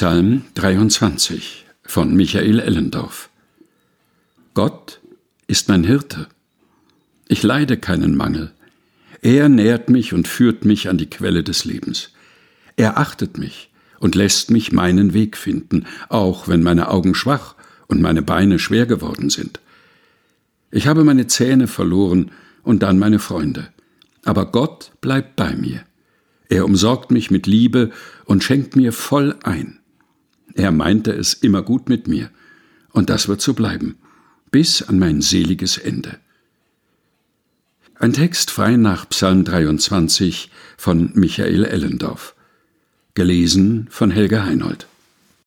Psalm 23 von Michael Ellendorf Gott ist mein Hirte. Ich leide keinen Mangel. Er nährt mich und führt mich an die Quelle des Lebens. Er achtet mich und lässt mich meinen Weg finden, auch wenn meine Augen schwach und meine Beine schwer geworden sind. Ich habe meine Zähne verloren und dann meine Freunde. Aber Gott bleibt bei mir. Er umsorgt mich mit Liebe und schenkt mir voll ein. Er meinte es immer gut mit mir, und das wird so bleiben, bis an mein seliges Ende. Ein Text frei nach Psalm 23 von Michael Ellendorf. Gelesen von Helga Heinold.